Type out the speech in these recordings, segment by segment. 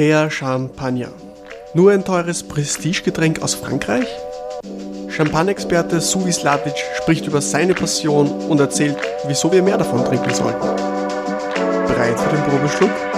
Der Champagner. Nur ein teures Prestigegetränk aus Frankreich? Champagner-Experte Suvi Slatic spricht über seine Passion und erzählt, wieso wir mehr davon trinken sollten. Bereit für den Probeschluck?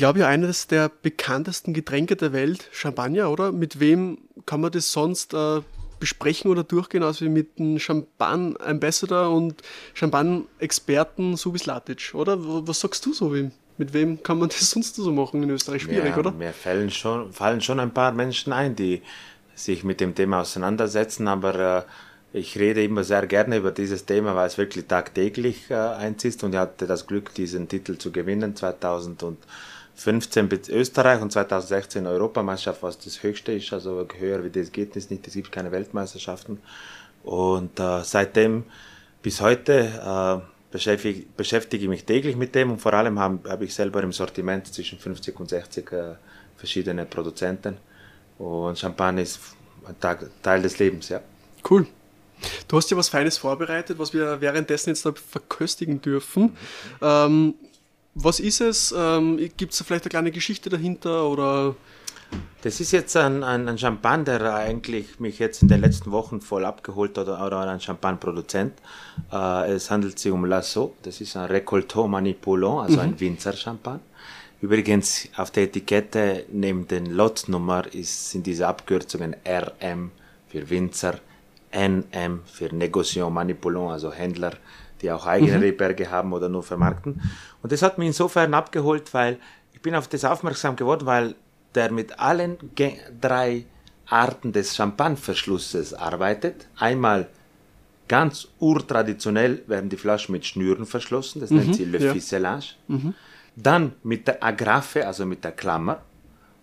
Glaube ja, eines der bekanntesten Getränke der Welt, Champagner, oder? Mit wem kann man das sonst äh, besprechen oder durchgehen, als wie mit dem Champagne-Ambassador und Champagne-Experten Subis Latic, oder? Was sagst du so? Mit wem kann man das sonst so machen in Österreich? Schwierig, ja, oder? Mir fallen schon, fallen schon ein paar Menschen ein, die sich mit dem Thema auseinandersetzen, aber äh, ich rede immer sehr gerne über dieses Thema, weil es wirklich tagtäglich äh, eins ist und ich hatte das Glück, diesen Titel zu gewinnen 2000 und 15 Österreich und 2016 Europameisterschaft, was das höchste ist, also höher wie das geht es nicht, es gibt keine Weltmeisterschaften. Und äh, seitdem bis heute äh, beschäftige, beschäftige ich mich täglich mit dem und vor allem habe hab ich selber im Sortiment zwischen 50 und 60 äh, verschiedene Produzenten. Und Champagne ist ein Tag, Teil des Lebens, ja. Cool. Du hast ja was Feines vorbereitet, was wir währenddessen jetzt verköstigen dürfen. Mhm. Ähm, was ist es? Ähm, Gibt es vielleicht eine kleine Geschichte dahinter oder? Das ist jetzt ein, ein, ein Champagner, der eigentlich mich jetzt in den letzten Wochen voll abgeholt hat, oder, ein Champagneproduzent. Äh, es handelt sich um Lasso, das ist ein Recolteau Manipulant, also mhm. ein Winzer-Champagner. Übrigens auf der Etikette neben den Lotnummer ist, sind diese Abkürzungen RM für Winzer, NM für Negociant Manipulant, also Händler die auch eigene mhm. Rebberge haben oder nur vermarkten. Und das hat mich insofern abgeholt, weil ich bin auf das aufmerksam geworden, weil der mit allen drei Arten des Champagneverschlusses arbeitet. Einmal ganz urtraditionell werden die Flaschen mit Schnüren verschlossen, das mhm, nennt sie Le ja. Ficelage. Mhm. Dann mit der Agrafe, also mit der Klammer.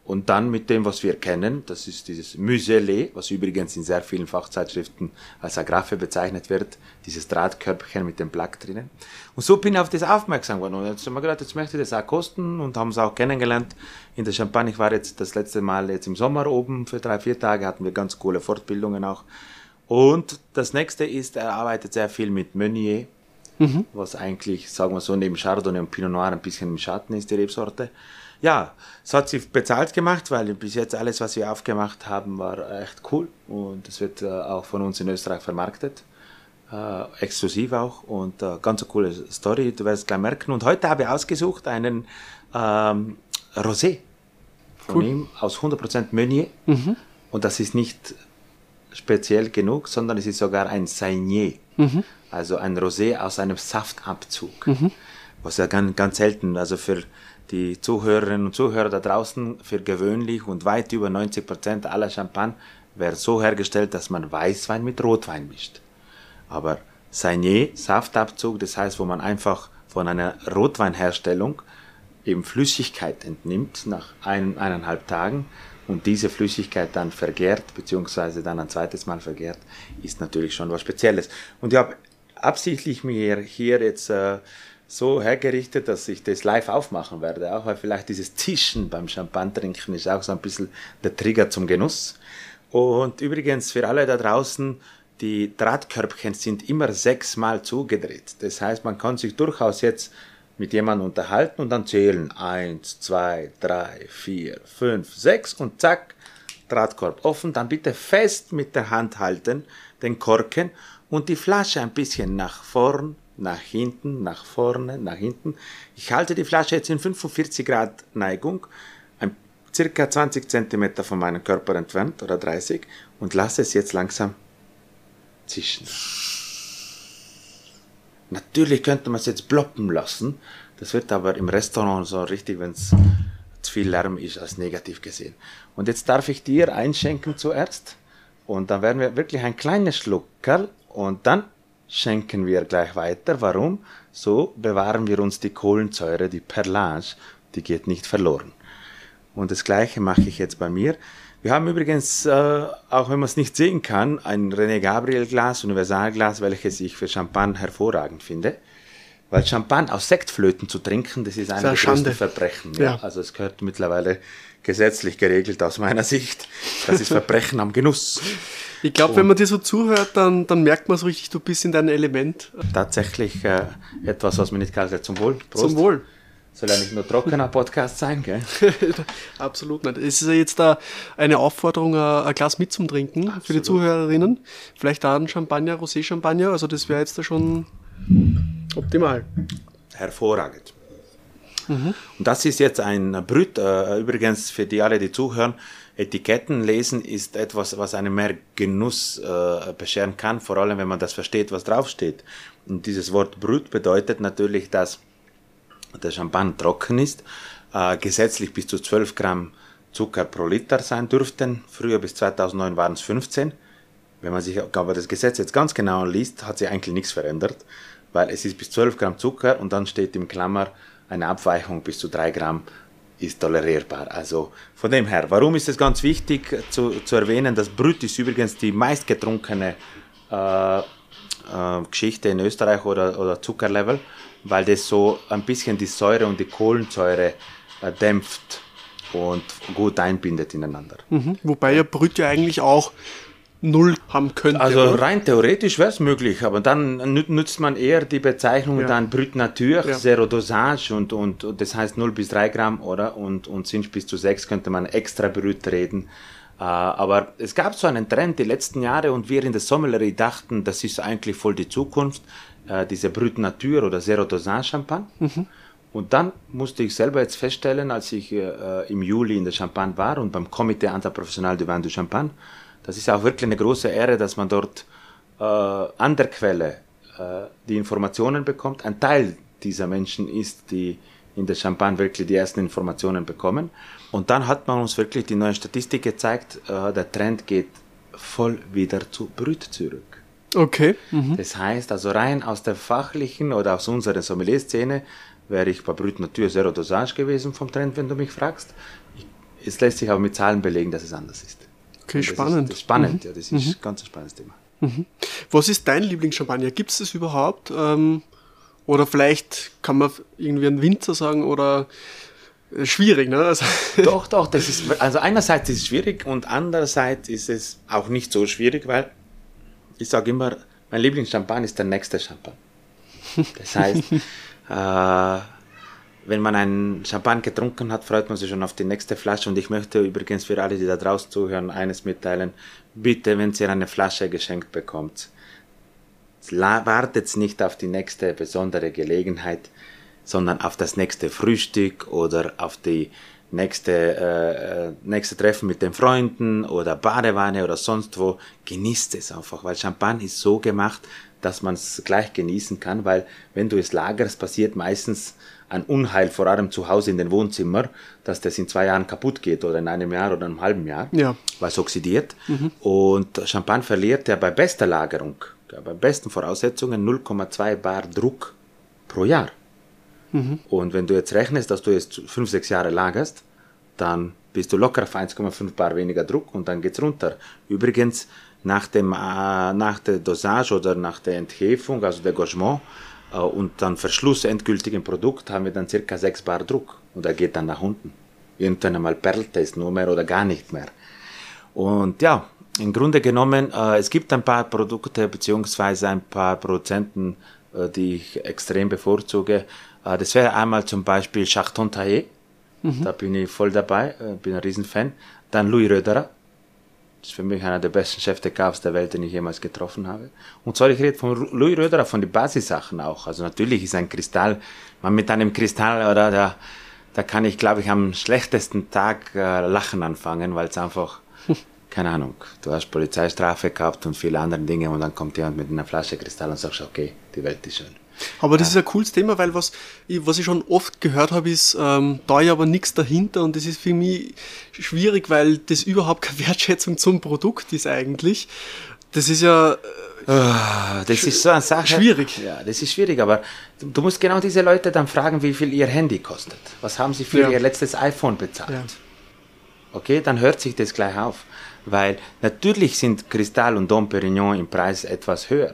Und dann mit dem, was wir kennen, das ist dieses Muselet, was übrigens in sehr vielen Fachzeitschriften als Agraffe bezeichnet wird, dieses Drahtkörbchen mit dem Plack drinnen. Und so bin ich auf das aufmerksam geworden. Und jetzt haben wir gedacht, jetzt möchte ich das auch kosten und haben es auch kennengelernt in der Champagne. Ich war jetzt das letzte Mal jetzt im Sommer oben für drei, vier Tage, hatten wir ganz coole Fortbildungen auch. Und das nächste ist, er arbeitet sehr viel mit Meunier, mhm. was eigentlich, sagen wir so, neben Chardonnay und Pinot Noir ein bisschen im Schatten ist, die Rebsorte ja, es hat sich bezahlt gemacht, weil bis jetzt alles, was wir aufgemacht haben, war echt cool und es wird äh, auch von uns in Österreich vermarktet. Äh, exklusiv auch und äh, ganz eine coole Story, du wirst es gleich merken. Und heute habe ich ausgesucht einen ähm, Rosé von cool. ihm aus 100% Meunier mhm. und das ist nicht speziell genug, sondern es ist sogar ein Saigné, mhm. also ein Rosé aus einem Saftabzug, mhm. was ja ganz, ganz selten, also für die Zuhörerinnen und Zuhörer da draußen für gewöhnlich und weit über 90 Prozent aller Champagne wird so hergestellt, dass man Weißwein mit Rotwein mischt. Aber Sagné, Saftabzug, das heißt, wo man einfach von einer Rotweinherstellung eben Flüssigkeit entnimmt nach ein, eineinhalb Tagen und diese Flüssigkeit dann vergärt, beziehungsweise dann ein zweites Mal vergärt, ist natürlich schon was Spezielles. Und ich habe absichtlich mir hier jetzt äh, so hergerichtet, dass ich das live aufmachen werde. Auch weil vielleicht dieses Tischen beim Champagner trinken ist auch so ein bisschen der Trigger zum Genuss. Und übrigens für alle da draußen, die Drahtkörbchen sind immer sechsmal zugedreht. Das heißt, man kann sich durchaus jetzt mit jemandem unterhalten und dann zählen. Eins, zwei, drei, vier, fünf, sechs und zack, Drahtkorb offen. Dann bitte fest mit der Hand halten, den Korken und die Flasche ein bisschen nach vorn nach hinten, nach vorne, nach hinten. Ich halte die Flasche jetzt in 45 Grad Neigung, ein, circa 20 Zentimeter von meinem Körper entfernt oder 30 und lasse es jetzt langsam zischen. Natürlich könnte man es jetzt ploppen lassen, das wird aber im Restaurant so richtig, wenn es zu viel Lärm ist, als negativ gesehen. Und jetzt darf ich dir einschenken zuerst und dann werden wir wirklich ein kleines Schluckerl und dann schenken wir gleich weiter. Warum? So bewahren wir uns die Kohlensäure, die Perlage, die geht nicht verloren. Und das gleiche mache ich jetzt bei mir. Wir haben übrigens, äh, auch wenn man es nicht sehen kann, ein René Gabriel Glas, Universalglas, welches ich für Champagne hervorragend finde. Weil Champagne aus Sektflöten zu trinken, das ist ein der größten Verbrechen. Ja. ja. Also es gehört mittlerweile gesetzlich geregelt aus meiner Sicht. Das ist Verbrechen am Genuss. Ich glaube, wenn man dir so zuhört, dann, dann merkt man so richtig, du bist in deinem Element. Tatsächlich äh, etwas, was mir nicht kalt hat. Zum Wohl. Prost. Zum Wohl. Soll ja nicht nur trockener Podcast sein, gell? Absolut nicht. Es ist ja jetzt da eine Aufforderung, ein Glas mitzutrinken für die Zuhörerinnen. Vielleicht da ein Champagner, Rosé-Champagner. Also das wäre jetzt da schon optimal. Hervorragend. Mhm. Und das ist jetzt ein Brüt. Äh, übrigens für die alle, die zuhören, Etiketten lesen ist etwas, was einem mehr Genuss äh, bescheren kann, vor allem wenn man das versteht, was draufsteht. Und dieses Wort Brüt bedeutet natürlich, dass der Champagner trocken ist, äh, gesetzlich bis zu 12 Gramm Zucker pro Liter sein dürften. Früher bis 2009 waren es 15. Wenn man sich aber das Gesetz jetzt ganz genau liest, hat sich eigentlich nichts verändert, weil es ist bis 12 Gramm Zucker und dann steht im Klammer eine Abweichung bis zu 3 Gramm ist tolerierbar. Also von dem her, warum ist es ganz wichtig zu, zu erwähnen, dass Brüt ist übrigens die meistgetrunkene äh, äh, Geschichte in Österreich oder, oder Zuckerlevel weil das so ein bisschen die Säure und die Kohlensäure äh, dämpft und gut einbindet ineinander. Mhm. Wobei ja Brüt ja eigentlich auch null haben könnte. Also oder? rein theoretisch wäre es möglich, aber dann nützt man eher die Bezeichnung ja. dann Brüt Nature, ja. Zero Dosage und, und, und, das heißt 0 bis 3 Gramm, oder? Und, und sind bis zu 6 könnte man extra Brüt reden. Uh, aber es gab so einen Trend die letzten Jahre und wir in der Sommelerie dachten, das ist eigentlich voll die Zukunft äh, diese Brut Nature oder Zero Dosage Champagne. Mhm. Und dann musste ich selber jetzt feststellen, als ich äh, im Juli in der Champagne war und beim Comité Interprofessional du Vin du Champagne, das ist auch wirklich eine große Ehre, dass man dort äh, an der Quelle äh, die Informationen bekommt. Ein Teil dieser Menschen ist, die in der Champagne wirklich die ersten Informationen bekommen. Und dann hat man uns wirklich die neue Statistik gezeigt, äh, der Trend geht voll wieder zu Brüt zurück. Okay. Mhm. Das heißt, also rein aus der fachlichen oder aus unserer Sommelier-Szene wäre ich bei Brut Natur Zero Dosage gewesen vom Trend, wenn du mich fragst. es lässt sich aber mit Zahlen belegen, dass es anders ist. Okay, spannend. Ist, das ist spannend, mhm. ja, das ist mhm. ein ganz spannendes Thema. Mhm. Was ist dein Lieblingschampagner? Gibt es das überhaupt? Ähm, oder vielleicht kann man irgendwie einen Winzer sagen oder äh, schwierig, ne? Also doch, doch, das ist, also einerseits ist es schwierig und andererseits ist es auch nicht so schwierig, weil ich sage immer, mein Lieblingschampagner ist der nächste Champagner. Das heißt, äh, wenn man einen Champagner getrunken hat, freut man sich schon auf die nächste Flasche. Und ich möchte übrigens für alle, die da draußen zuhören, eines mitteilen. Bitte, wenn ihr eine Flasche geschenkt bekommt, wartet nicht auf die nächste besondere Gelegenheit, sondern auf das nächste Frühstück oder auf die nächste, äh, äh, nächste Treffen mit den Freunden oder Badewanne oder sonst wo, genießt es einfach, weil Champagner ist so gemacht, dass man es gleich genießen kann, weil wenn du es lagerst, passiert meistens ein Unheil, vor allem zu Hause in den Wohnzimmer, dass das in zwei Jahren kaputt geht oder in einem Jahr oder einem halben Jahr, ja. weil es oxidiert. Mhm. Und Champagner verliert ja bei bester Lagerung, ja, bei besten Voraussetzungen 0,2 Bar Druck pro Jahr. Mhm. Und wenn du jetzt rechnest, dass du jetzt fünf, sechs Jahre lagerst, dann bist du locker auf 1,5 Bar weniger Druck und dann geht's runter. Übrigens, nach, dem, äh, nach der Dosage oder nach der Enthefung, also der Gauchement äh, und dann Verschluss endgültigen Produkt, haben wir dann circa 6 Bar Druck und er geht dann nach unten. Irgendwann einmal perlt es nur mehr oder gar nicht mehr. Und ja, im Grunde genommen, äh, es gibt ein paar Produkte beziehungsweise ein paar Produzenten, äh, die ich extrem bevorzuge. Äh, das wäre einmal zum Beispiel Chachton Taillé. Mhm. Da bin ich voll dabei, äh, bin ein Riesenfan. Dann Louis Röderer. Das ist für mich einer der besten Chefs de Caves der Welt, den ich jemals getroffen habe. Und zwar, ich rede von Louis Röderer, von den Basissachen auch. Also natürlich ist ein Kristall, man mit einem Kristall, oder, da, da kann ich, glaube ich, am schlechtesten Tag äh, lachen anfangen, weil es einfach, keine Ahnung, du hast Polizeistrafe gehabt und viele andere Dinge und dann kommt jemand mit einer Flasche Kristall und sagt, okay, die Welt ist schön. Aber das ja. ist ein cooles Thema, weil was ich, was ich schon oft gehört habe, ist, ähm, da ist aber nichts dahinter und das ist für mich schwierig, weil das überhaupt keine Wertschätzung zum Produkt ist eigentlich. Das ist ja. Äh, ah, das ist so eine Sache. Schwierig. Ja, das ist schwierig, aber du musst genau diese Leute dann fragen, wie viel ihr Handy kostet. Was haben sie für ja. ihr letztes iPhone bezahlt? Ja. okay, dann hört sich das gleich auf. Weil natürlich sind Kristall und Dom Perignon im Preis etwas höher.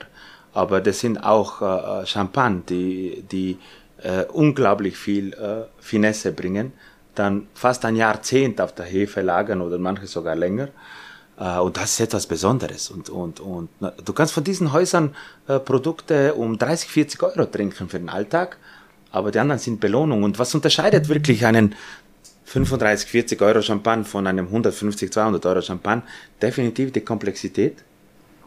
Aber das sind auch äh, Champagne, die, die äh, unglaublich viel äh, Finesse bringen, dann fast ein Jahrzehnt auf der Hefe lagern oder manche sogar länger. Äh, und das ist etwas Besonderes. Und, und, und du kannst von diesen Häusern äh, Produkte um 30, 40 Euro trinken für den Alltag, aber die anderen sind Belohnung. Und was unterscheidet wirklich einen 35, 40 Euro Champagne von einem 150, 200 Euro Champagne? Definitiv die Komplexität.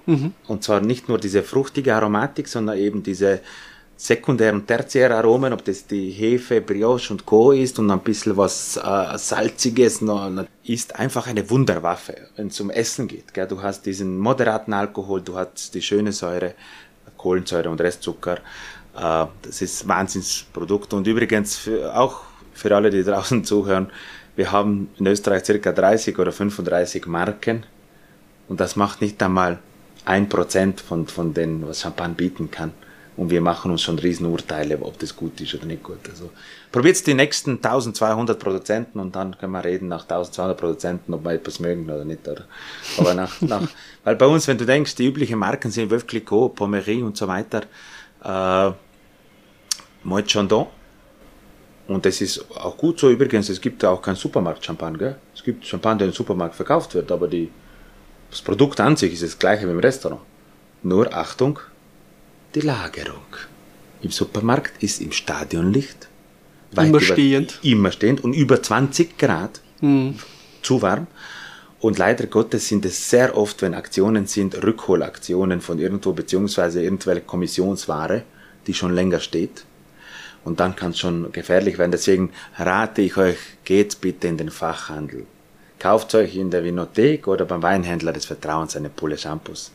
Mhm. Und zwar nicht nur diese fruchtige Aromatik, sondern eben diese Sekundär- und Tertiäraromen, ob das die Hefe, Brioche und Co. ist und ein bisschen was äh, Salziges ist einfach eine Wunderwaffe, wenn es um Essen geht. Gell? Du hast diesen moderaten Alkohol, du hast die schöne Säure, Kohlensäure und Restzucker. Äh, das ist Wahnsinnsprodukt. Und übrigens für, auch für alle, die draußen zuhören, wir haben in Österreich circa 30 oder 35 Marken und das macht nicht einmal ein Prozent von, von dem, was Champagne bieten kann und wir machen uns schon Riesenurteile, ob das gut ist oder nicht gut. Also probiert die nächsten 1200 Produzenten und dann können wir reden nach 1200 Produzenten, ob wir etwas mögen oder nicht. Oder. Aber nach, nach, weil bei uns, wenn du denkst, die üblichen Marken sind Veuve Clicquot, Pommery und so weiter, äh, Moet Chandon. Und das ist auch gut so. Übrigens, es gibt auch keinen Supermarkt-Champagne. Gell? Es gibt Champagne, der im Supermarkt verkauft wird, aber die, das Produkt an sich ist das gleiche wie im Restaurant. Nur Achtung, die Lagerung. Im Supermarkt ist im Stadionlicht immer stehend. immer stehend und über 20 Grad mhm. zu warm. Und leider Gottes sind es sehr oft, wenn Aktionen sind, Rückholaktionen von irgendwo, beziehungsweise irgendwelche Kommissionsware, die schon länger steht. Und dann kann es schon gefährlich werden. Deswegen rate ich euch, geht bitte in den Fachhandel. Kauft euch in der Vinothek oder beim Weinhändler des Vertrauens eine Pulle Shampoos.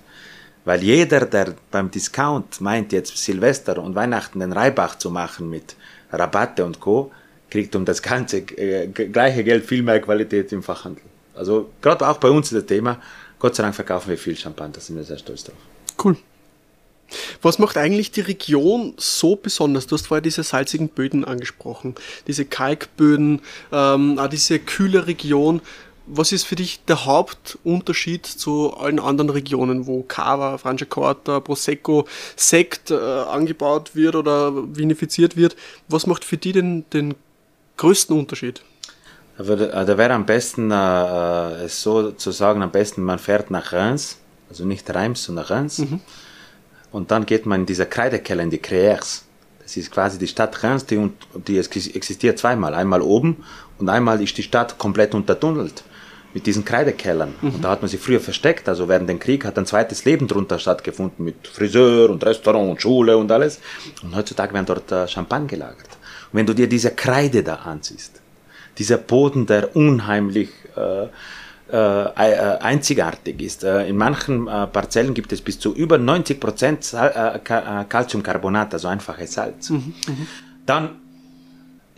Weil jeder, der beim Discount meint, jetzt Silvester und Weihnachten den Reibach zu machen mit Rabatte und Co., kriegt um das ganze äh, gleiche Geld viel mehr Qualität im Fachhandel. Also gerade auch bei uns ist das Thema. Gott sei Dank verkaufen wir viel Champagner, da sind wir sehr stolz drauf. Cool. Was macht eigentlich die Region so besonders? Du hast vorher diese salzigen Böden angesprochen, diese Kalkböden, ähm, auch diese kühle Region was ist für dich der Hauptunterschied zu allen anderen Regionen, wo Cava, Franciacorta, Prosecco, Sekt äh, angebaut wird oder vinifiziert wird? Was macht für dich den, den größten Unterschied? Da, würde, äh, da wäre am besten, äh, es so zu sagen, am besten man fährt nach Reims, also nicht Reims, sondern Reims. Mhm. Und dann geht man in dieser Kreidekeller, in die Creers. Das ist quasi die Stadt Reims, die, die existiert zweimal. Einmal oben und einmal ist die Stadt komplett untertunnelt mit diesen Kreidekellern. Mhm. Und da hat man sich früher versteckt. Also während dem Krieg hat ein zweites Leben drunter stattgefunden mit Friseur und Restaurant und Schule und alles. Und heutzutage werden dort äh, Champagne gelagert. Und wenn du dir diese Kreide da ansiehst, dieser Boden, der unheimlich äh, äh, äh einzigartig ist. Äh, in manchen äh, Parzellen gibt es bis zu über 90 Prozent Calciumcarbonat, also einfaches Salz. Mhm, mhm. Dann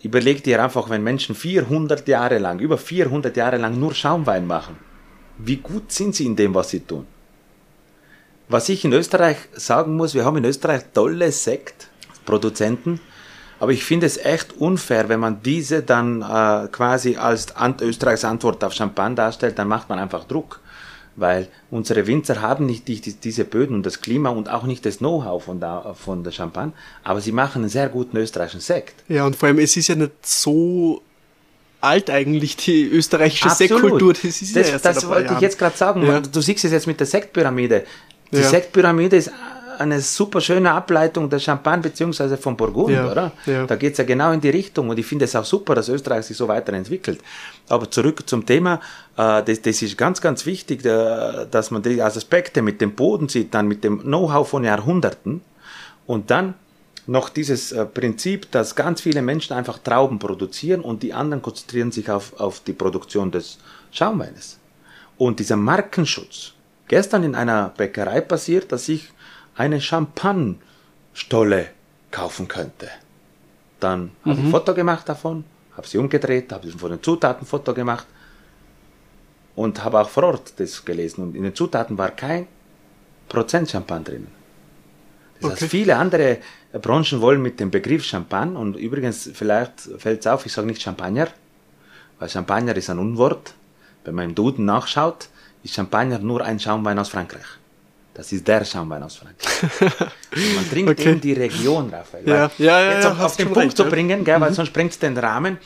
Überleg dir einfach, wenn Menschen 400 Jahre lang, über 400 Jahre lang nur Schaumwein machen, wie gut sind sie in dem, was sie tun? Was ich in Österreich sagen muss, wir haben in Österreich tolle Sektproduzenten, aber ich finde es echt unfair, wenn man diese dann äh, quasi als Österreichs Antwort auf Champagne darstellt, dann macht man einfach Druck weil unsere Winzer haben nicht die, die, diese Böden und das Klima und auch nicht das Know-how von, der, von der Champagne, aber sie machen einen sehr guten österreichischen Sekt. Ja, und vor allem, es ist ja nicht so alt eigentlich, die österreichische Absolut. Sektkultur. Das, ist das, ja das wollte ich jetzt gerade sagen. Ja. Du siehst es jetzt mit der Sektpyramide. Die ja. Sektpyramide ist eine super schöne Ableitung der Champagne beziehungsweise von Burgund, ja, oder? Ja. Da geht's ja genau in die Richtung und ich finde es auch super, dass Österreich sich so weiterentwickelt. Aber zurück zum Thema, äh, das, das ist ganz, ganz wichtig, äh, dass man die Aspekte mit dem Boden sieht, dann mit dem Know-how von Jahrhunderten und dann noch dieses äh, Prinzip, dass ganz viele Menschen einfach Trauben produzieren und die anderen konzentrieren sich auf, auf die Produktion des Schaumweines. Und dieser Markenschutz, gestern in einer Bäckerei passiert, dass ich eine Champagnestolle kaufen könnte. Dann mhm. habe ich ein Foto gemacht davon, habe sie umgedreht, habe von den Zutaten ein Foto gemacht und habe auch vor Ort das gelesen. Und in den Zutaten war kein Prozent Champagne drin. Das okay. heißt, viele andere Branchen wollen mit dem Begriff Champagne, und übrigens, vielleicht fällt es auf, ich sage nicht Champagner, weil Champagner ist ein Unwort, Wenn man im Duden nachschaut, ist Champagner nur ein Schaumwein aus Frankreich. Das ist der Schaumwein aus Frankreich. Man trinkt okay. in die Region, Raphael. Ja, ja, ja, Jetzt ja, auf, auf den Punkt recht, zu bringen, gell, weil mhm. sonst springt es den Rahmen.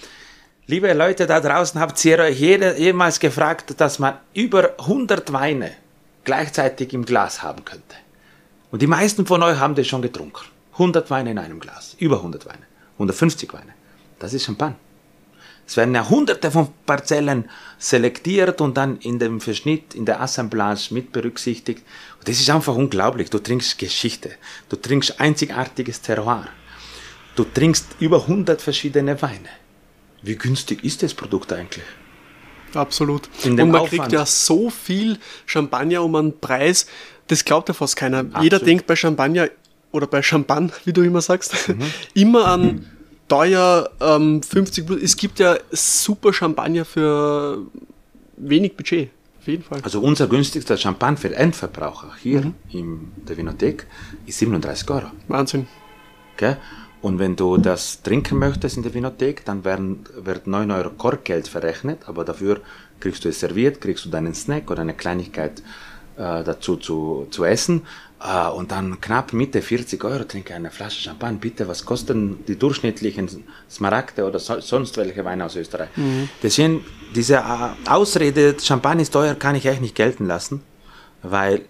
Liebe Leute da draußen, habt ihr euch jemals gefragt, dass man über 100 Weine gleichzeitig im Glas haben könnte? Und die meisten von euch haben das schon getrunken. 100 Weine in einem Glas. Über 100 Weine. 150 Weine. Das ist Champagner. Es werden ja hunderte von Parzellen selektiert und dann in dem Verschnitt, in der Assemblage mit berücksichtigt. Das ist einfach unglaublich. Du trinkst Geschichte. Du trinkst einzigartiges Terroir. Du trinkst über 100 verschiedene Weine. Wie günstig ist das Produkt eigentlich? Absolut. Und man Aufwand. kriegt ja so viel Champagner um einen Preis, das glaubt ja fast keiner. Absolut. Jeder denkt bei Champagner oder bei Champagne, wie du immer sagst, mhm. immer an teuer ähm, 50 plus. Es gibt ja super Champagner für wenig Budget. Auf jeden Fall. Also unser günstigster Champagner für Endverbraucher hier mhm. in der Winothek ist 37 Euro. Wahnsinn. Okay? Und wenn du das trinken möchtest in der Winothek, dann werden, wird 9 Euro Korkgeld verrechnet, aber dafür kriegst du es serviert, kriegst du deinen Snack oder eine Kleinigkeit äh, dazu zu, zu essen Uh, und dann knapp Mitte 40 Euro trinke eine Flasche Champagner. Bitte, was kosten die durchschnittlichen Smaragde oder so, sonst welche Weine aus Österreich? Mhm. Deswegen, diese uh, Ausrede, Champagner ist teuer, kann ich echt nicht gelten lassen, weil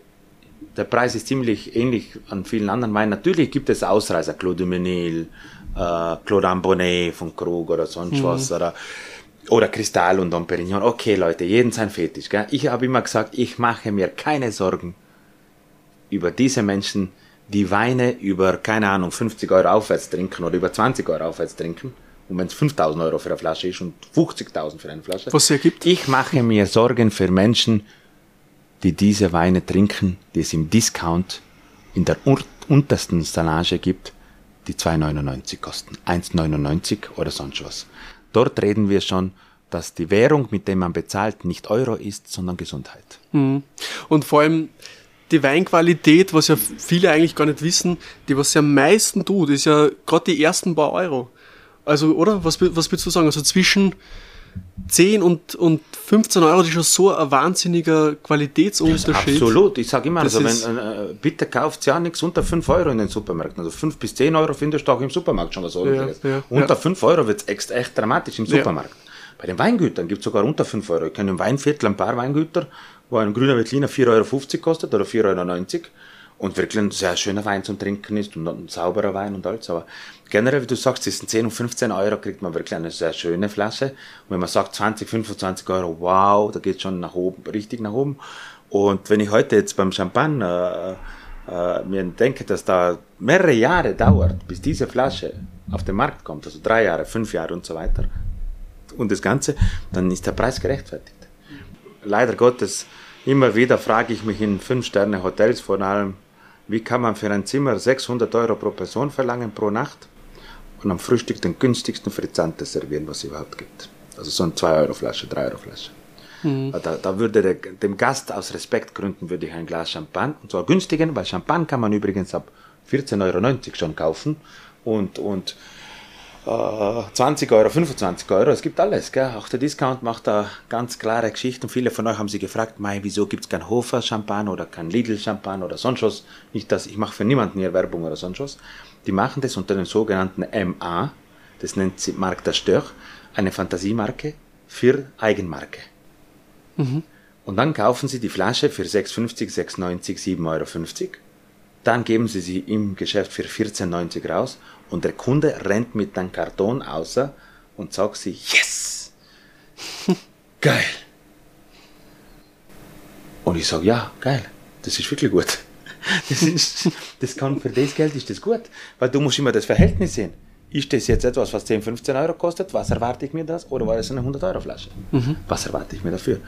der Preis ist ziemlich ähnlich an vielen anderen Weinen. Natürlich gibt es Ausreißer, Claude de Menil, uh, Claude Ambonnet von Krug oder sonst mhm. was, oder, oder Kristall und Dom Perignon. Okay, Leute, jeden sein Fetisch. Gell? Ich habe immer gesagt, ich mache mir keine Sorgen über diese Menschen, die Weine über, keine Ahnung, 50 Euro aufwärts trinken oder über 20 Euro aufwärts trinken. Und wenn es 5000 Euro für eine Flasche ist und 50.000 für eine Flasche. Was es ergibt? Ich mache mir Sorgen für Menschen, die diese Weine trinken, die es im Discount in der untersten Salage gibt, die 2,99 kosten. 1,99 oder sonst was. Dort reden wir schon, dass die Währung, mit der man bezahlt, nicht Euro ist, sondern Gesundheit. Mhm. Und vor allem, die Weinqualität, was ja viele eigentlich gar nicht wissen, die was ja am meisten tut, ist ja gerade die ersten paar Euro. Also, oder? Was, was willst du sagen? Also zwischen 10 und, und 15 Euro das ist schon so ein wahnsinniger Qualitätsunterschied. Absolut. Ich sage immer, also wenn, äh, bitte kauft ja nichts unter 5 Euro in den Supermärkten. Also 5 bis 10 Euro findest du auch im Supermarkt schon was ordentliches. Ja, ja, unter ja. 5 Euro wird es echt, echt dramatisch im Supermarkt. Bei den Weingütern gibt es sogar unter 5 Euro. Ich kenne im Weinviertel ein paar Weingüter, wo ein grüner Veltliner 4,50 Euro kostet oder 4,90 Euro und wirklich ein sehr schöner Wein zum Trinken ist und ein sauberer Wein und alles. Aber generell, wie du sagst, zwischen 10 und 15 Euro kriegt man wirklich eine sehr schöne Flasche. Und wenn man sagt 20, 25 Euro, wow, da geht schon nach oben, richtig nach oben. Und wenn ich heute jetzt beim Champagner äh, äh, mir denke, dass da mehrere Jahre dauert, bis diese Flasche auf den Markt kommt, also drei Jahre, fünf Jahre und so weiter, und das Ganze, dann ist der Preis gerechtfertigt. Leider Gottes, immer wieder frage ich mich in Fünf-Sterne-Hotels vor allem, wie kann man für ein Zimmer 600 Euro pro Person verlangen pro Nacht und am Frühstück den günstigsten Frizzante servieren, was es überhaupt gibt. Also so eine 2-Euro-Flasche, 3-Euro-Flasche. Mhm. Da, da, würde der, dem Gast aus Respektgründen würde ich ein Glas Champagner, und zwar günstigen, weil Champagner kann man übrigens ab 14,90 Euro schon kaufen und, und 20 äh, Euro, 25 Euro, es gibt alles. Gell? Auch der Discount macht da ganz klare Geschichten. Viele von euch haben sich gefragt, Mai, wieso gibt es kein Hofer Champagner oder kein Lidl Champagner oder sonst was. Nicht, dass ich mache für niemanden hier Werbung oder sonst was. Die machen das unter den sogenannten MA, das nennt sich Marc d'Acheteur, eine Fantasiemarke für Eigenmarke. Mhm. Und dann kaufen sie die Flasche für 6,50, 6,90, 7,50 Euro. Dann geben sie sie im Geschäft für 14,90 raus und der Kunde rennt mit dem Karton außer und sagt sich, yes! geil! Und ich sage, ja, geil, das ist wirklich gut. Das, ist, das kann für das Geld ist das gut, weil du musst immer das Verhältnis sehen. Ist das jetzt etwas, was 10, 15 Euro kostet? Was erwarte ich mir das? Oder war das eine 100 Euro Flasche? Mhm. Was erwarte ich mir dafür?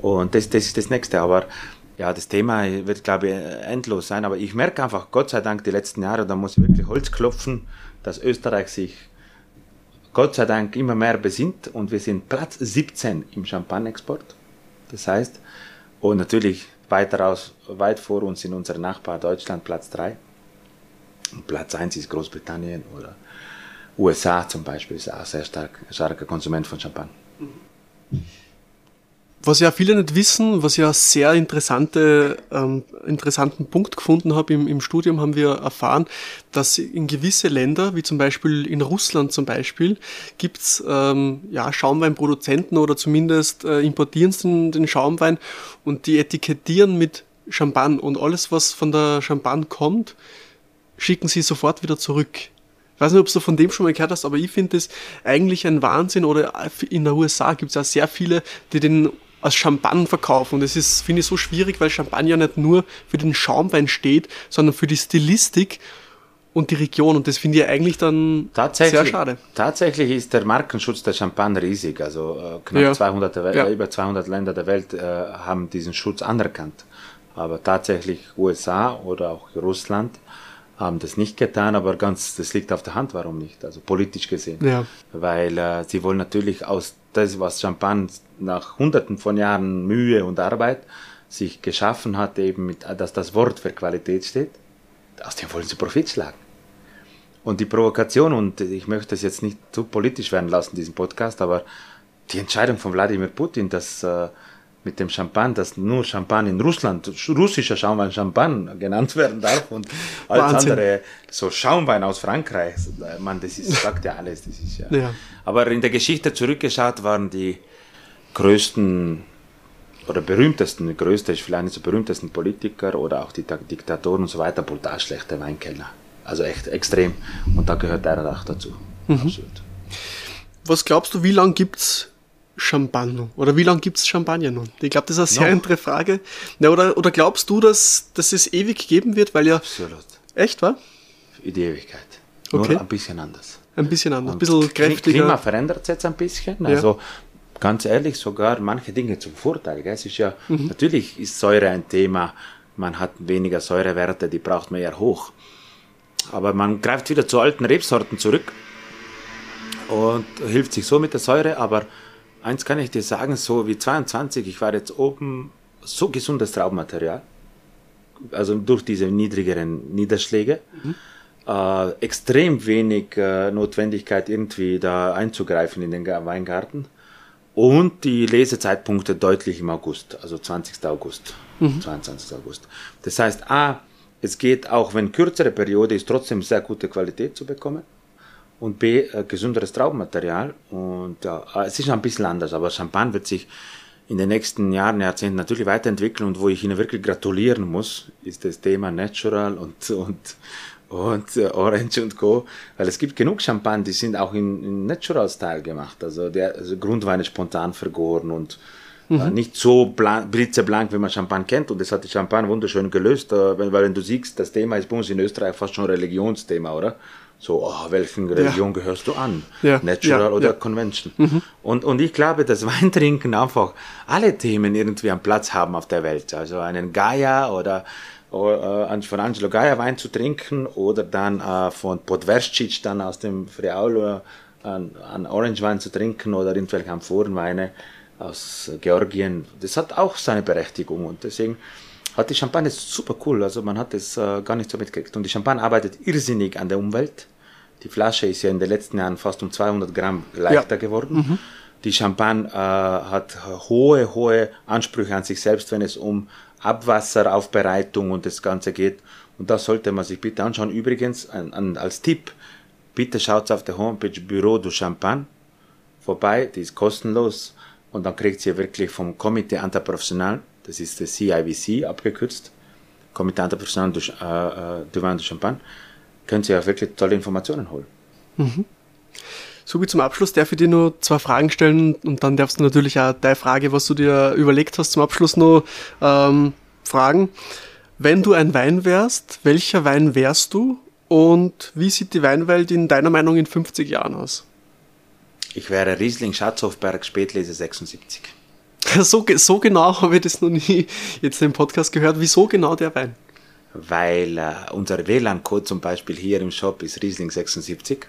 Und das, das ist das Nächste. Aber ja, das Thema wird, glaube ich, endlos sein, aber ich merke einfach, Gott sei Dank, die letzten Jahre, da muss ich wirklich Holz klopfen, dass Österreich sich Gott sei Dank immer mehr besinnt und wir sind Platz 17 im Champagner-Export. Das heißt, und natürlich weiter weit vor uns in unser Nachbar Deutschland Platz 3. Und Platz 1 ist Großbritannien oder USA zum Beispiel, ist auch sehr stark, starker Konsument von Champagner. Was ja viele nicht wissen, was ja sehr interessante, ähm, interessanten Punkt gefunden habe im, im Studium, haben wir erfahren, dass in gewisse Länder, wie zum Beispiel in Russland zum Beispiel, gibt's ähm, ja, Schaumweinproduzenten oder zumindest äh, importieren sie den, Schaumwein und die etikettieren mit Champagne und alles, was von der Champagne kommt, schicken sie sofort wieder zurück. Ich weiß nicht, ob du von dem schon mal gehört hast, aber ich finde das eigentlich ein Wahnsinn. Oder in der USA gibt es ja sehr viele, die den als Champagner verkaufen. Und das ist, finde ich, so schwierig, weil Champagner ja nicht nur für den Schaumwein steht, sondern für die Stilistik und die Region. Und das finde ich eigentlich dann sehr schade. Tatsächlich ist der Markenschutz der Champagner riesig. Also äh, knapp ja. 200 ja. über 200 Länder der Welt äh, haben diesen Schutz anerkannt. Aber tatsächlich USA oder auch Russland haben das nicht getan, aber ganz, das liegt auf der Hand, warum nicht? Also politisch gesehen. Ja. Weil äh, sie wollen natürlich aus das, was Champagne nach hunderten von Jahren Mühe und Arbeit sich geschaffen hat, eben mit, dass das Wort für Qualität steht, aus dem wollen sie Profit schlagen. Und die Provokation, und ich möchte das jetzt nicht zu politisch werden lassen, diesen Podcast, aber die Entscheidung von Wladimir Putin, dass äh, mit dem Champagner, dass nur Champagner in Russland, russischer Schaumwein Champagner genannt werden darf und alles Wahnsinn. andere, so Schaumwein aus Frankreich, man, das ist, sagt ja alles, das ist ja. ja. Aber in der Geschichte zurückgeschaut waren die größten oder berühmtesten, größte ist vielleicht nicht so berühmtesten Politiker oder auch die Diktatoren und so weiter, brutal schlechte Weinkellner. Also echt extrem. Und da gehört der auch dazu. Mhm. Absolut. Was glaubst du, wie lange gibt es Champagner? Oder wie lange gibt es Champagner nun? Ich glaube, das ist eine sehr no. andere Frage. Ja, oder, oder glaubst du, dass, dass es ewig geben wird? Weil ja. Absolut. Echt, wa? Für die Ewigkeit. Okay. Nur ein bisschen anders. Ein bisschen anders, ein bisschen kräftiger. Klima verändert sich jetzt ein bisschen. Also ja. Ganz ehrlich, sogar manche Dinge zum Vorteil. Gell? Es ist ja, mhm. natürlich ist Säure ein Thema. Man hat weniger Säurewerte, die braucht man eher hoch. Aber man greift wieder zu alten Rebsorten zurück und hilft sich so mit der Säure, aber eins kann ich dir sagen, so wie 22, ich war jetzt oben, so gesundes Traubmaterial, also durch diese niedrigeren Niederschläge, mhm. äh, extrem wenig äh, Notwendigkeit irgendwie da einzugreifen in den Weingarten und die Lesezeitpunkte deutlich im August, also 20. August, mhm. 22. August. Das heißt, A, es geht auch, wenn kürzere Periode ist, trotzdem sehr gute Qualität zu bekommen und B, äh, gesünderes Traubenmaterial. Und ja, äh, es ist ein bisschen anders, aber Champagne wird sich in den nächsten Jahren, Jahrzehnten natürlich weiterentwickeln und wo ich Ihnen wirklich gratulieren muss, ist das Thema Natural und, und, und äh, Orange und Co. Weil es gibt genug Champagne, die sind auch in, in Natural Style gemacht. Also der also Grundwein ist spontan vergoren und mhm. äh, nicht so blitzeblank, wie man Champagne kennt. Und das hat die Champagne wunderschön gelöst, äh, weil, weil wenn du siehst, das Thema ist bei uns in Österreich fast schon Religionsthema, oder? So, oh, welchen Religion ja. gehörst du an? Ja. Natural ja. oder Convention? Mhm. Und, und ich glaube, dass Weintrinken einfach alle Themen irgendwie einen Platz haben auf der Welt. Also einen Gaia oder, äh, von Angelo Gaia Wein zu trinken oder dann äh, von Podverscic dann aus dem Friaul äh, an, Orange Wein zu trinken oder irgendwelche Amphorenweine aus Georgien. Das hat auch seine Berechtigung und deswegen hat die Champagne ist super cool, also man hat es äh, gar nicht so mitgekriegt. Und die Champagne arbeitet irrsinnig an der Umwelt. Die Flasche ist ja in den letzten Jahren fast um 200 Gramm leichter ja. geworden. Mhm. Die Champagne äh, hat hohe, hohe Ansprüche an sich selbst, wenn es um Abwasseraufbereitung und das Ganze geht. Und das sollte man sich bitte anschauen. Übrigens, an, an, als Tipp, bitte schaut auf der Homepage Bureau du Champagne vorbei, die ist kostenlos und dann kriegt ihr wirklich vom Comité Interprofessionnel das ist der CIVC abgekürzt, Comité Interprofessionnel du, äh, du Vin de Champagne, können Sie ja wirklich tolle Informationen holen. Mhm. So wie zum Abschluss darf ich dir nur zwei Fragen stellen und dann darfst du natürlich auch deine Frage, was du dir überlegt hast, zum Abschluss noch ähm, fragen. Wenn du ein Wein wärst, welcher Wein wärst du und wie sieht die Weinwelt in deiner Meinung in 50 Jahren aus? Ich wäre Riesling Schatzhofberg Spätlese 76. So, so genau habe ich das noch nie jetzt im Podcast gehört. Wieso genau der Wein? Weil äh, unser WLAN-Code zum Beispiel hier im Shop ist Riesling 76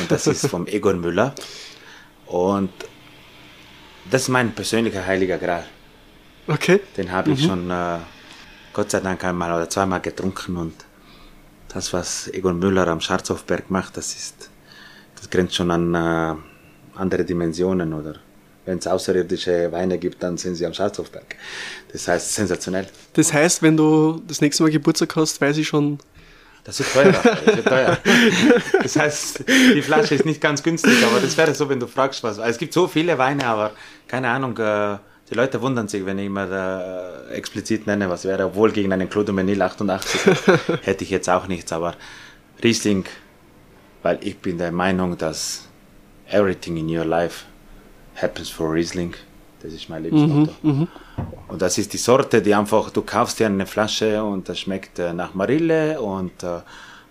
und das ist vom Egon Müller und das ist mein persönlicher heiliger Gral. Okay. Den habe ich mhm. schon äh, Gott sei Dank einmal oder zweimal getrunken und das, was Egon Müller am Scharzhofberg macht, das ist, das grenzt schon an äh, andere Dimensionen oder wenn es außerirdische Weine gibt, dann sind sie am Salzhofberg. Das heißt, sensationell. Das heißt, wenn du das nächste Mal Geburtstag hast, weiß ich schon. Das ist teuer. Das, wird teuer. das heißt, die Flasche ist nicht ganz günstig, aber das wäre so, wenn du fragst, was. Es gibt so viele Weine, aber keine Ahnung. Äh, die Leute wundern sich, wenn ich immer äh, explizit nenne, was wäre, obwohl gegen einen Claude Menil 88 hätte ich jetzt auch nichts, aber Riesling, weil ich bin der Meinung, dass everything in your life happens for Riesling. Das ist mein Lebensmotto. Mhm, mhm, und das ist die Sorte, die einfach, du kaufst dir eine Flasche und das schmeckt äh, nach Marille und äh,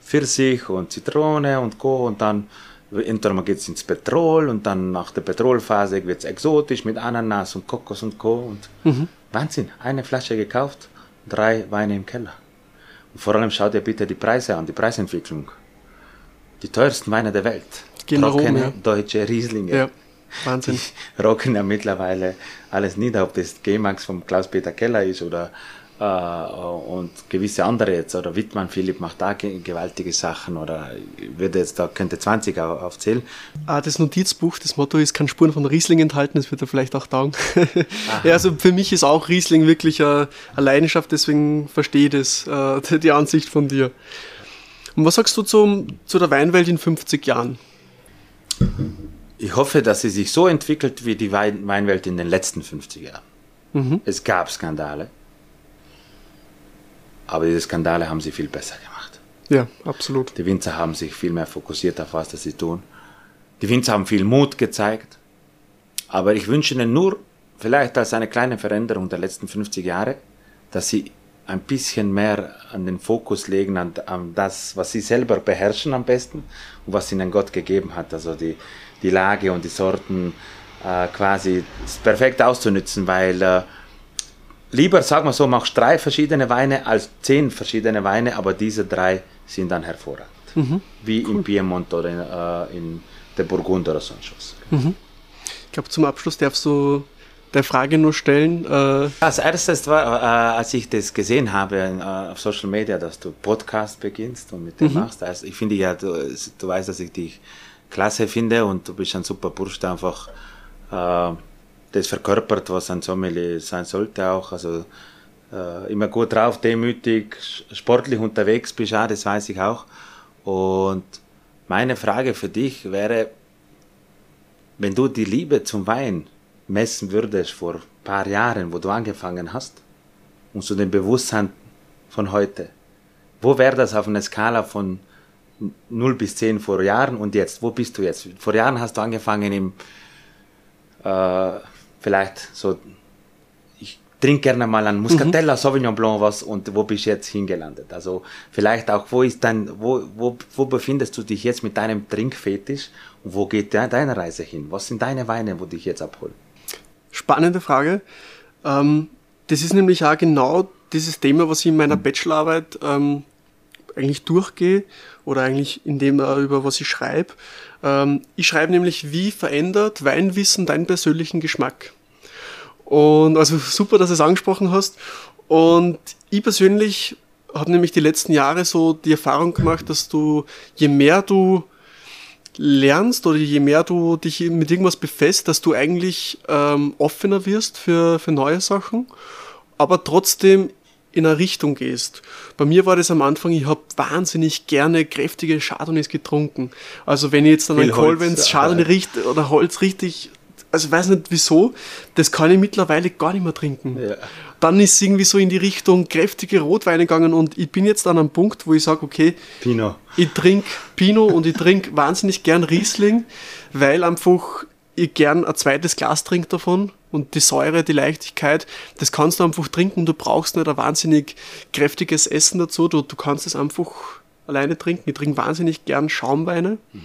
Pfirsich und Zitrone und Co. Und dann entweder geht es ins Petrol und dann nach der Petrolphase wird es exotisch mit Ananas und Kokos und Co. Und mhm. Wahnsinn, eine Flasche gekauft, drei Weine im Keller. Und vor allem schaut ihr bitte die Preise an, die Preisentwicklung. Die teuersten Weine der Welt. Gehen Trockene rum, ja. deutsche Rieslinge. Ja. Wahnsinn. Die rocken ja mittlerweile alles nieder, ob das G-Max vom Klaus-Peter Keller ist oder äh, und gewisse andere jetzt, oder Wittmann Philipp macht da gewaltige Sachen oder würde jetzt da könnte 20 aufzählen. Ah, das Notizbuch, das Motto ist, kann Spuren von Riesling enthalten, das wird er vielleicht auch taugen. ja, also für mich ist auch Riesling wirklich eine, eine Leidenschaft, deswegen verstehe ich das, äh, die Ansicht von dir. Und was sagst du zum, zu der Weinwelt in 50 Jahren? Ich hoffe, dass sie sich so entwickelt wie die Weinwelt in den letzten 50 Jahren. Mhm. Es gab Skandale, aber diese Skandale haben sie viel besser gemacht. Ja, absolut. Die Winzer haben sich viel mehr fokussiert auf was sie tun. Die Winzer haben viel Mut gezeigt. Aber ich wünsche ihnen nur, vielleicht als eine kleine Veränderung der letzten 50 Jahre, dass sie ein bisschen mehr an den Fokus legen, an, an das, was sie selber beherrschen am besten und was ihnen Gott gegeben hat. Also die, die Lage und die Sorten äh, quasi perfekt auszunützen, weil äh, lieber, sagen wir so, machst drei verschiedene Weine als zehn verschiedene Weine, aber diese drei sind dann hervorragend. Mhm. Wie cool. in Piemont oder in, äh, in der Burgund oder sonst was. Mhm. Ich glaube, zum Abschluss darfst du der Frage nur stellen. Äh als erstes war, äh, als ich das gesehen habe äh, auf Social Media, dass du Podcast beginnst und mit dem mhm. machst. Also ich finde ja, du, du, weißt, dass ich dich klasse finde und du bist ein super Bursch, der einfach äh, das verkörpert, was ein Sommelier sein sollte auch. Also äh, immer gut drauf, demütig, sportlich unterwegs bist, auch, das weiß ich auch. Und meine Frage für dich wäre, wenn du die Liebe zum Wein messen würdest vor ein paar Jahren, wo du angefangen hast, und zu dem Bewusstsein von heute, wo wäre das auf einer Skala von 0 bis 10 vor Jahren und jetzt? Wo bist du jetzt? Vor Jahren hast du angefangen im, äh, vielleicht so, ich trinke gerne mal ein Muscatella, mhm. Sauvignon Blanc was und wo bist du jetzt hingelandet? Also vielleicht auch, wo ist dein, wo, wo, wo befindest du dich jetzt mit deinem Trinkfetisch und wo geht deine Reise hin? Was sind deine Weine, wo dich jetzt abholen? Spannende Frage. Ähm, das ist nämlich auch genau dieses Thema, was ich in meiner Bachelorarbeit ähm, eigentlich durchgehe oder eigentlich in dem äh, über was ich schreibe. Ähm, ich schreibe nämlich, wie verändert Weinwissen deinen persönlichen Geschmack? Und also super, dass du es angesprochen hast. Und ich persönlich habe nämlich die letzten Jahre so die Erfahrung gemacht, dass du, je mehr du lernst oder je mehr du dich mit irgendwas befasst, dass du eigentlich ähm, offener wirst für, für neue Sachen, aber trotzdem in eine Richtung gehst. Bei mir war das am Anfang, ich habe wahnsinnig gerne kräftige Chardonnays getrunken. Also wenn ich jetzt dann ein Colvins Chardonnay riecht oder Holz richtig, also ich weiß nicht wieso, das kann ich mittlerweile gar nicht mehr trinken. Ja. Dann ist es irgendwie so in die Richtung kräftige Rotweine gegangen und ich bin jetzt an einem Punkt, wo ich sage, okay, Pinot. ich trinke Pinot und ich trinke wahnsinnig gern Riesling, weil einfach ich gern ein zweites Glas trinke davon und die Säure, die Leichtigkeit, das kannst du einfach trinken. Du brauchst nicht ein wahnsinnig kräftiges Essen dazu. Du, du kannst es einfach alleine trinken. Ich trinke wahnsinnig gern Schaumweine. Mhm.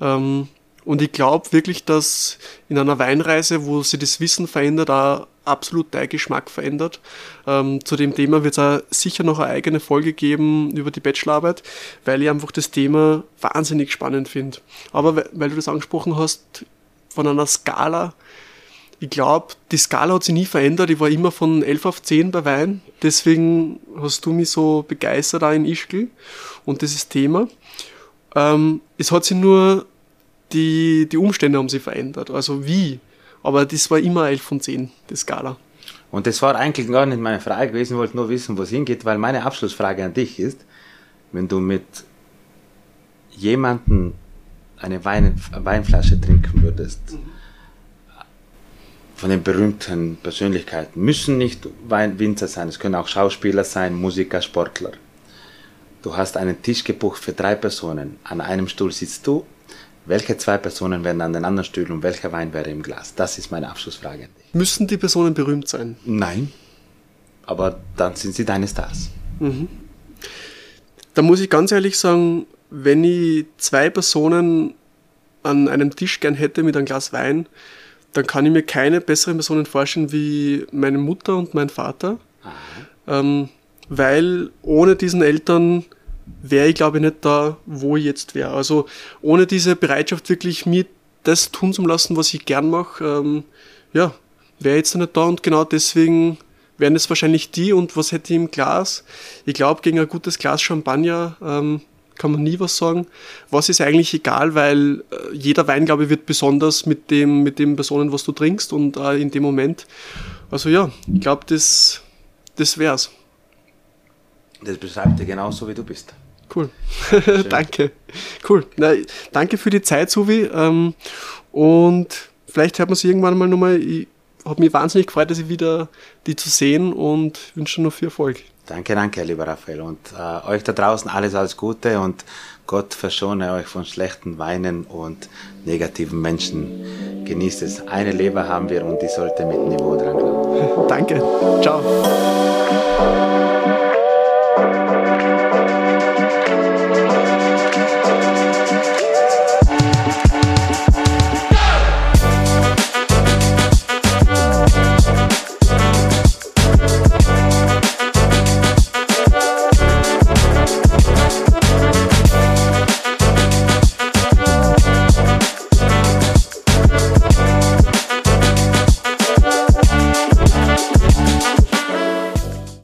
Ähm, und ich glaube wirklich, dass in einer Weinreise, wo sich das Wissen verändert, auch absolut dein Geschmack verändert. Ähm, zu dem Thema wird es sicher noch eine eigene Folge geben über die Bachelorarbeit, weil ich einfach das Thema wahnsinnig spannend finde. Aber weil du das angesprochen hast, von einer Skala. Ich glaube, die Skala hat sich nie verändert. Ich war immer von 11 auf 10 bei Wein. Deswegen hast du mich so begeistert auch in Ischgl und dieses Thema. Ähm, es hat sich nur die, die Umstände haben sich verändert. Also wie? Aber das war immer 11 von 10, die Skala. Und das war eigentlich gar nicht meine Frage gewesen, ich wollte nur wissen, wo es hingeht, weil meine Abschlussfrage an dich ist, wenn du mit jemandem eine Wein, Weinflasche trinken würdest, von den berühmten Persönlichkeiten, müssen nicht Winzer sein, es können auch Schauspieler sein, Musiker, Sportler. Du hast einen Tisch gebucht für drei Personen. An einem Stuhl sitzt du. Welche zwei Personen werden an den anderen Stühlen und welcher Wein wäre im Glas? Das ist meine Abschlussfrage. Müssen die Personen berühmt sein? Nein. Aber dann sind sie deine Stars. Mhm. Da muss ich ganz ehrlich sagen, wenn ich zwei Personen an einem Tisch gern hätte mit einem Glas Wein, dann kann ich mir keine besseren Personen vorstellen wie meine Mutter und mein Vater. Ähm, weil ohne diesen Eltern wäre ich, glaube ich, nicht da, wo ich jetzt wäre. Also ohne diese Bereitschaft, wirklich mir das tun zu lassen, was ich gern mache, ähm, ja, wäre jetzt nicht da und genau deswegen wären es wahrscheinlich die und was hätte ich im Glas? Ich glaube, gegen ein gutes Glas Champagner ähm, kann man nie was sagen. Was ist eigentlich egal, weil äh, jeder Wein, glaube ich, wird besonders mit dem, mit den Personen, was du trinkst und äh, in dem Moment. Also ja, ich glaube, das, das wär's. Das beschreibt dir genauso, wie du bist. Cool. danke. Cool. Na, danke für die Zeit, Suvi. Ähm, und vielleicht hört man sich irgendwann mal nochmal. Ich habe mich wahnsinnig gefreut, dass ich wieder die zu sehen und wünsche noch viel Erfolg. Danke, danke, lieber Raphael. Und äh, euch da draußen alles, alles Gute und Gott verschone euch von schlechten Weinen und negativen Menschen. Genießt es. Eine Leber haben wir und die sollte mit Niveau dran bleiben. Danke. Ciao.